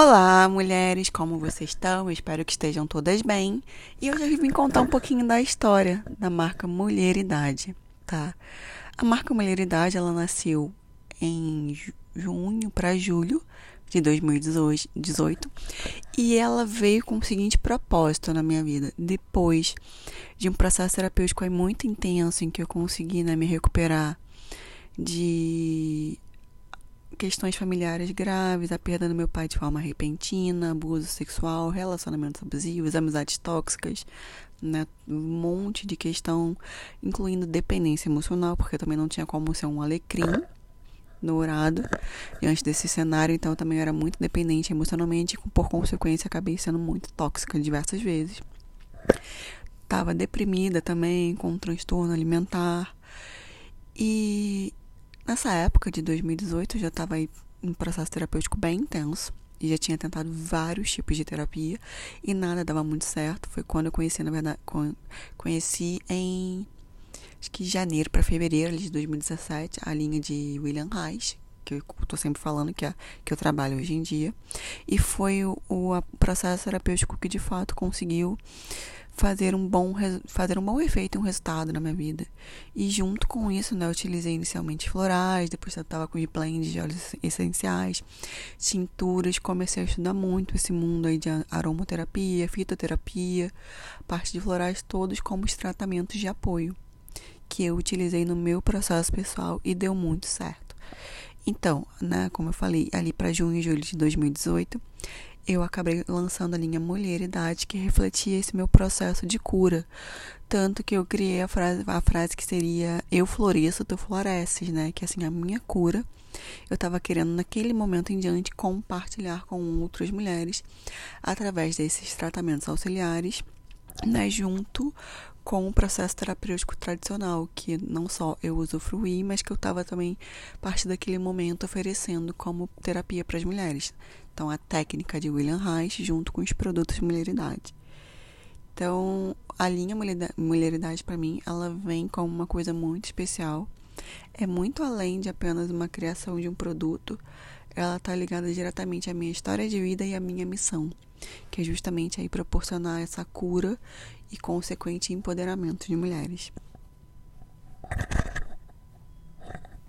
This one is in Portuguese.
Olá, mulheres, como vocês estão? Eu espero que estejam todas bem. E hoje eu vim contar um pouquinho da história da marca Mulheridade, tá? A marca Mulheridade, ela nasceu em junho para julho de 2018 e ela veio com o seguinte propósito na minha vida. Depois de um processo terapêutico muito intenso em que eu consegui né, me recuperar de questões familiares graves, a perda do meu pai de forma repentina, abuso sexual, relacionamentos abusivos, amizades tóxicas, né? Um monte de questão, incluindo dependência emocional, porque também não tinha como ser um alecrim dourado diante desse cenário, então eu também era muito dependente emocionalmente e por consequência acabei sendo muito tóxica diversas vezes. Tava deprimida também, com um transtorno alimentar. E Nessa época de 2018, eu já estava em um processo terapêutico bem intenso e já tinha tentado vários tipos de terapia e nada dava muito certo. Foi quando eu conheci, na verdade, conheci em acho que janeiro para fevereiro de 2017 a linha de William Reis, que eu tô sempre falando que é que eu trabalho hoje em dia, e foi o, o processo terapêutico que de fato conseguiu fazer um bom fazer um bom efeito, um resultado na minha vida. E junto com isso, né, eu utilizei inicialmente florais, depois eu tava com blends de óleos essenciais, tinturas, comecei a estudar muito esse mundo aí de aromaterapia, fitoterapia, parte de florais todos como os tratamentos de apoio que eu utilizei no meu processo pessoal e deu muito certo. Então, né, como eu falei, ali para junho e julho de 2018, eu acabei lançando a linha Mulheridade, que refletia esse meu processo de cura. Tanto que eu criei a frase, a frase que seria Eu floresço, tu floresces, né? Que assim, a minha cura. Eu estava querendo, naquele momento em diante, compartilhar com outras mulheres através desses tratamentos auxiliares, né? Junto com o processo terapêutico tradicional, que não só eu usufruí, mas que eu estava também, a partir daquele momento, oferecendo como terapia para as mulheres. Então, a técnica de William Reich junto com os produtos de mulheridade. Então, a linha mulheridade para mim, ela vem como uma coisa muito especial. É muito além de apenas uma criação de um produto. Ela está ligada diretamente à minha história de vida e à minha missão, que é justamente aí proporcionar essa cura e consequente empoderamento de mulheres.